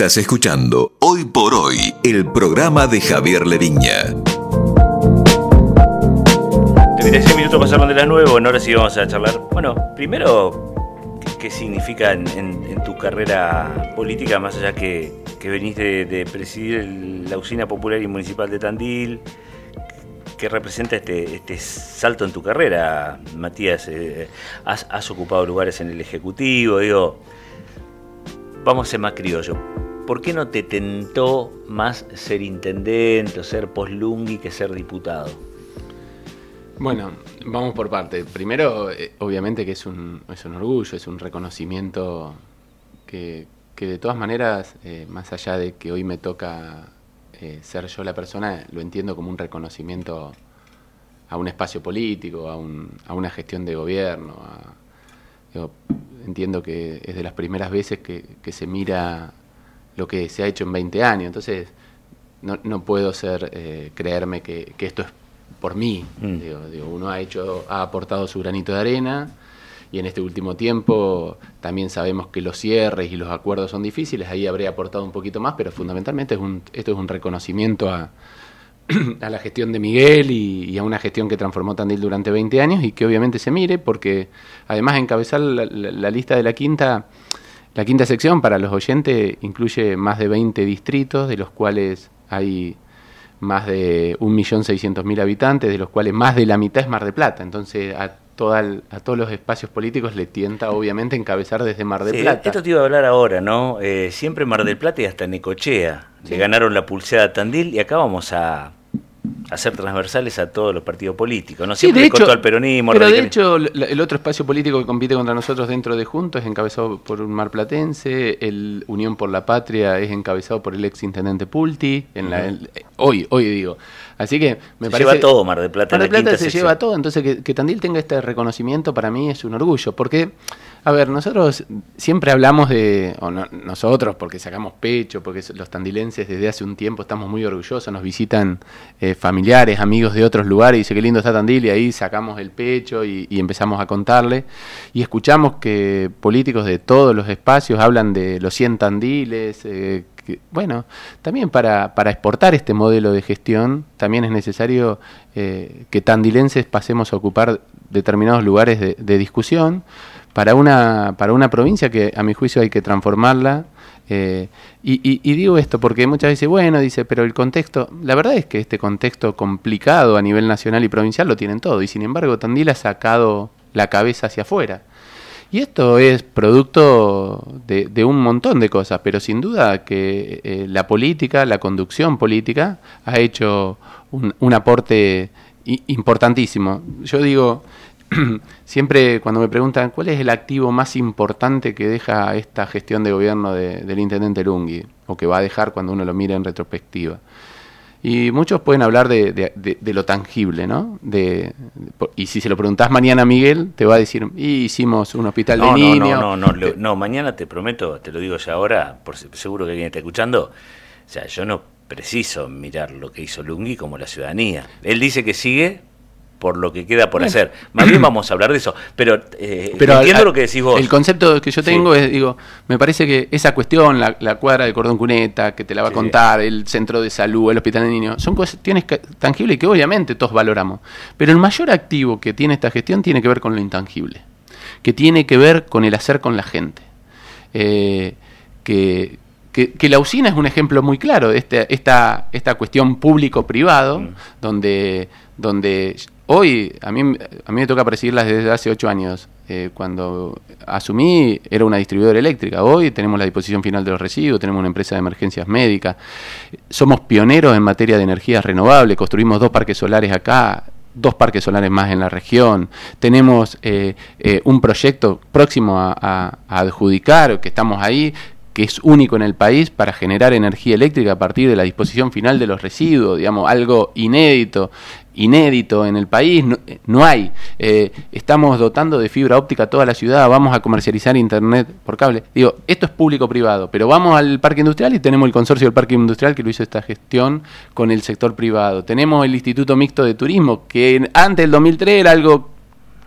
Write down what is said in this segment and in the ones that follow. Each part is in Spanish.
Estás escuchando Hoy por Hoy, el programa de Javier Leviña. 36 minutos pasaron de las 9, bueno, ahora sí vamos a charlar. Bueno, primero, ¿qué, significa en, tu carrera política, más allá que, que venís de, presidir la usina popular y municipal de Tandil? ¿Qué representa este, este salto en tu carrera, Matías? Eh, has, has ocupado lugares en el Ejecutivo, digo, vamos a ser más criollo. ¿Por qué no te tentó más ser intendente o ser poslungui que ser diputado? Bueno, vamos por parte. Primero, eh, obviamente que es un, es un orgullo, es un reconocimiento que, de todas maneras, eh, más allá de que hoy me toca eh, ser yo la persona, lo entiendo como un reconocimiento a un espacio político, a, un, a una gestión de gobierno, entiendo que es de las primeras veces que, se mira lo que se ha hecho en 20 años, entonces no, no puedo ser eh, creerme que, esto es por mí. Mm. Digo, uno ha hecho, ha aportado su granito de arena y en este último tiempo también sabemos que los cierres y los acuerdos son difíciles, ahí habría aportado un poquito más, pero fundamentalmente es un, esto es un reconocimiento a, a la gestión de Miguel y, a una gestión que transformó Tandil durante 20 años y que obviamente se mire porque además encabezar la, lista de la quinta, la quinta sección para los oyentes incluye más de 20 distritos de los cuales hay más de 1.600.000 habitantes, de los cuales más de la mitad es Mar de Plata. Entonces a, a todos los espacios políticos le tienta obviamente encabezar desde Mar de Plata. Esto te iba a hablar ahora, ¿no? Eh, siempre Mar del Plata y hasta Necochea. Le ganaron la pulseada a Tandil y acá vamos a hacer transversales a todos los partidos políticos. No siempre sí, al peronismo. Pero de hecho, el otro espacio político que compite contra nosotros dentro de Juntos es encabezado por un marplatense, el Unión por la Patria es encabezado por el ex intendente Pulti, en la, hoy, hoy digo. Así que me se parece. lleva todo Mar del Plata. Mar del Plata se lleva todo, entonces que, que Tandil tenga este reconocimiento para mí es un orgullo, porque a ver, nosotros siempre hablamos de, o nosotros porque sacamos pecho, porque los tandilenses desde hace un tiempo estamos muy orgullosos, nos visitan eh, familiares, amigos de otros lugares, y dice qué lindo está Tandil, y ahí sacamos el pecho y, empezamos a contarle. Y escuchamos que políticos de todos los espacios hablan de los 100 tandiles, eh, bueno, también para, para, exportar este modelo de gestión, también es necesario eh, que tandilenses pasemos a ocupar determinados lugares de discusión para una, para una provincia que a mi juicio hay que transformarla. Eh, y, digo esto porque muchas veces, bueno, dice, pero el contexto, la verdad es que este contexto complicado a nivel nacional y provincial lo tienen todo, y sin embargo Tandil ha sacado la cabeza hacia afuera. Y esto es producto de, un montón de cosas, pero sin duda que eh, la política, la conducción política, ha hecho un, un aporte importantísimo. Yo digo, siempre cuando me preguntan cuál es el activo más importante que deja esta gestión de gobierno del intendente Lungui, o que va a dejar cuando uno lo mira en retrospectiva. Y muchos pueden hablar de, lo tangible, ¿no? De, y si se lo preguntás mañana a Miguel, te va a decir, hicimos un hospital de niños. No, no, no, no, mañana te prometo, te lo digo ya ahora, por seguro que alguien está escuchando, o sea, yo no preciso mirar lo que hizo Lungui como la ciudadanía. Él dice que sigue por lo que queda por hacer. Más bien vamos a hablar de eso. Pero, eh, entiendo lo que decís vos. El concepto que yo tengo es, digo, me parece que esa cuestión, la, cuadra de cordón cuneta, que te la va a contar, el centro de salud, el hospital de niños, son cuestiones tangibles que obviamente todos valoramos. Pero el mayor activo que tiene esta gestión tiene que ver con lo intangible, que tiene que ver con el hacer con la gente. Eh, que, que, la usina es un ejemplo muy claro de este, esta, esta cuestión público-privado, mm. donde, donde Hoy, a mí, a mí me toca presidirlas desde hace ocho años. Eh, cuando asumí, era una distribuidora eléctrica. Hoy tenemos la disposición final de los residuos, tenemos una empresa de emergencias médicas. Somos pioneros en materia de energías renovables. Construimos dos parques solares acá, dos parques solares más en la región. Tenemos eh, eh, un proyecto próximo a, a, adjudicar, que estamos ahí, que es único en el país para generar energía eléctrica a partir de la disposición final de los residuos, digamos, algo inédito inédito en el país, no, hay. Eh, estamos dotando de fibra óptica toda la ciudad, vamos a comercializar internet por cable. Digo, esto es público-privado, pero vamos al parque industrial y tenemos el consorcio del parque industrial que lo hizo esta gestión con el sector privado. Tenemos el Instituto Mixto de Turismo, que antes del 2003 era algo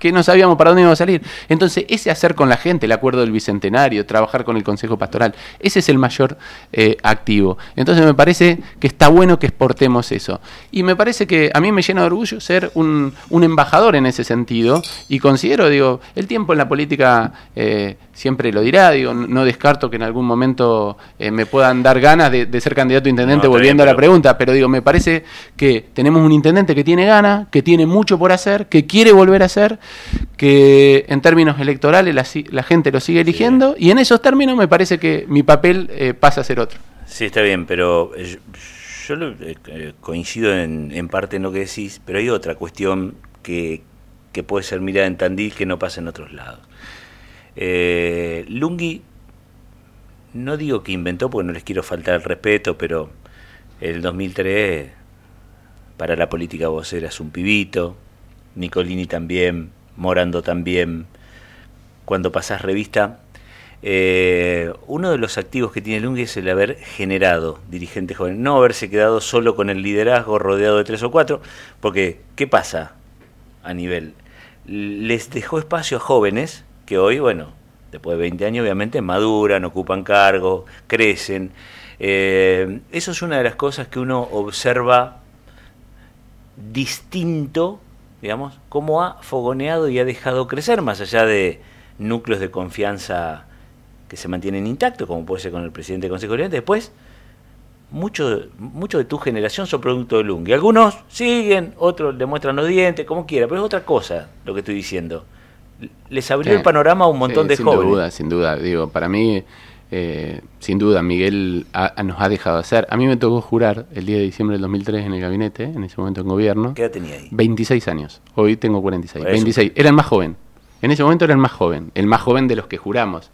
que no sabíamos para dónde íbamos a salir. Entonces, ese hacer con la gente, el acuerdo del Bicentenario, trabajar con el Consejo Pastoral, ese es el mayor eh, activo. Entonces, me parece que está bueno que exportemos eso. Y me parece que a mí me llena de orgullo ser un, un embajador en ese sentido y considero, digo, el tiempo en la política eh, siempre lo dirá, digo, no descarto que en algún momento eh, me puedan dar ganas de, ser candidato a intendente, volviendo a la pregunta, pero digo, me parece que tenemos un intendente que tiene ganas, que tiene mucho por hacer, que quiere volver a hacer, que en términos electorales la, gente lo sigue eligiendo, y en esos términos me parece que mi papel eh, pasa a ser otro. Sí, está bien, pero yo, coincido en, en parte en lo que decís, pero hay otra cuestión que, que puede ser mirada en Tandil que no pasa en otros lados. Eh, Lungi, no digo que inventó porque no les quiero faltar el respeto, pero el 2003 para la política vos eras un pibito, Nicolini también, Morando también. Cuando pasás revista, eh, uno de los activos que tiene Lungi es el haber generado dirigentes jóvenes, no haberse quedado solo con el liderazgo rodeado de tres o cuatro, porque ¿qué pasa a nivel les dejó espacio a jóvenes hoy, bueno, después de 20 años obviamente maduran, ocupan cargo, crecen. Eh, eso es una de las cosas que uno observa distinto, digamos, cómo ha fogoneado y ha dejado crecer, más allá de núcleos de confianza que se mantienen intactos, como puede ser con el presidente del Consejo de Después, muchos mucho de tu generación son producto de Lungi. Algunos siguen, otros demuestran los dientes, como quiera, pero es otra cosa lo que estoy diciendo. Les abrió el panorama a un montón de jóvenes. Sin duda, sin duda. Digo, para mí, eh, sin duda, Miguel nos ha dejado hacer. A mí me tocó jurar el día de diciembre del 2003 en el gabinete, en ese momento en gobierno. ¿Qué edad tenía ahí? 26 años. Hoy tengo 46. 26. Era el más joven. En ese momento era el más joven. El más joven de los que juramos.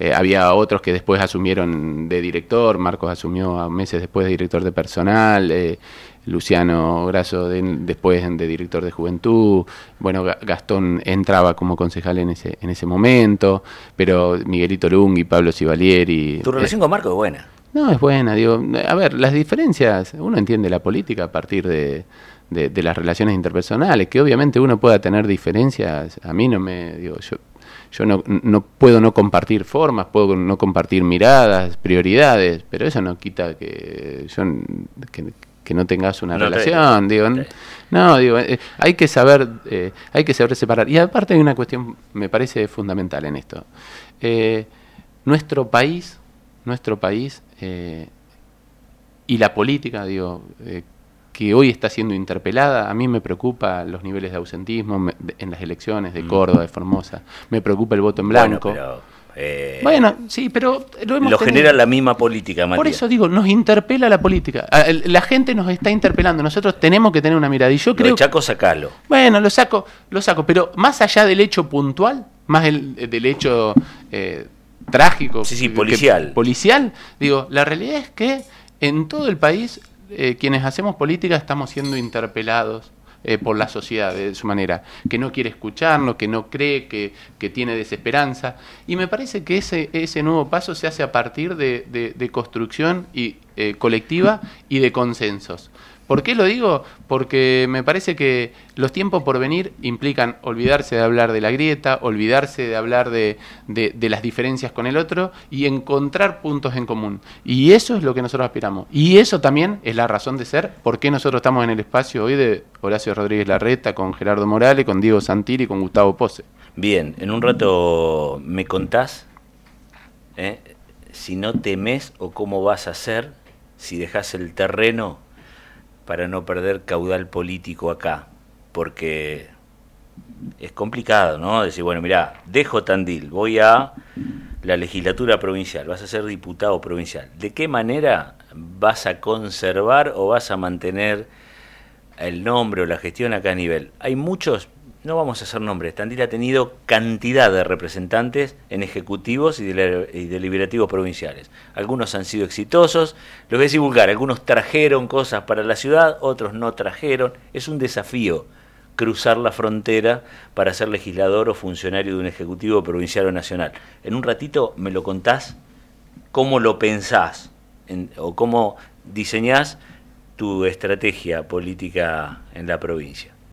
Eh, había otros que después asumieron de director, Marcos asumió meses después de director de personal, eh, Luciano Graso después de director de juventud, bueno, Gastón entraba como concejal en ese, en ese momento, pero Miguelito Lungui, Pablo Sivalieri... ¿Tu relación con Marcos es buena? No, es buena, digo, a ver, las diferencias, uno entiende la política a partir de, de, las relaciones interpersonales, que obviamente uno pueda tener diferencias, a mí no me, digo, yo yo no, no puedo no compartir formas, puedo no compartir miradas, prioridades, pero eso no quita que yo que, no tengas una relación, digo, no, digo, eh, hay que saber eh, hay que saber separar y aparte hay una cuestión me parece fundamental en esto. Eh, nuestro país, nuestro país y la política, digo, que hoy está siendo interpelada. A mí me preocupa los niveles de ausentismo en las elecciones de mm. Córdoba, de Formosa. Me preocupa el voto en blanco. Eh, bueno, sí, pero lo, genera la misma política, Matías. Por eso digo, nos interpela la política. La gente nos está interpelando. Nosotros tenemos que tener una mirada. Y yo creo. Lo chaco, sacalo. Bueno, lo saco, lo saco. Pero más allá del hecho puntual, más el, del hecho eh, trágico. Sí, sí, policial. policial, digo, la realidad es que en todo el país eh, quienes hacemos política estamos siendo interpelados eh, por la sociedad de su manera, que no quiere escucharnos, que no cree, que, tiene desesperanza. Y me parece que ese, ese nuevo paso se hace a partir de, construcción y, eh, colectiva y de consensos. ¿Por qué lo digo? Porque me parece que los tiempos por venir implican olvidarse de hablar de la grieta, olvidarse de hablar de, las diferencias con el otro y encontrar puntos en común. Y eso es lo que nosotros aspiramos. Y eso también es la razón de ser, por qué nosotros estamos en el espacio hoy de Horacio Rodríguez Larreta, con Gerardo Morales, con Diego Santilli y con Gustavo Pose. Bien, en un rato me contás ¿eh? si no temes o cómo vas a hacer si dejas el terreno para no perder caudal político acá, porque es complicado, ¿no? Decir, bueno, mira, dejo Tandil, voy a la legislatura provincial, vas a ser diputado provincial. ¿De qué manera vas a conservar o vas a mantener el nombre o la gestión acá a nivel? Hay muchos no vamos a hacer nombres, Tandil ha tenido cantidad de representantes en ejecutivos y, deliberativos provinciales. Algunos han sido exitosos, lo voy a vulgar, algunos trajeron cosas para la ciudad, otros no trajeron. Es un desafío cruzar la frontera para ser legislador o funcionario de un ejecutivo provincial o nacional. En un ratito me lo contás cómo lo pensás o cómo diseñás tu estrategia política en la provincia.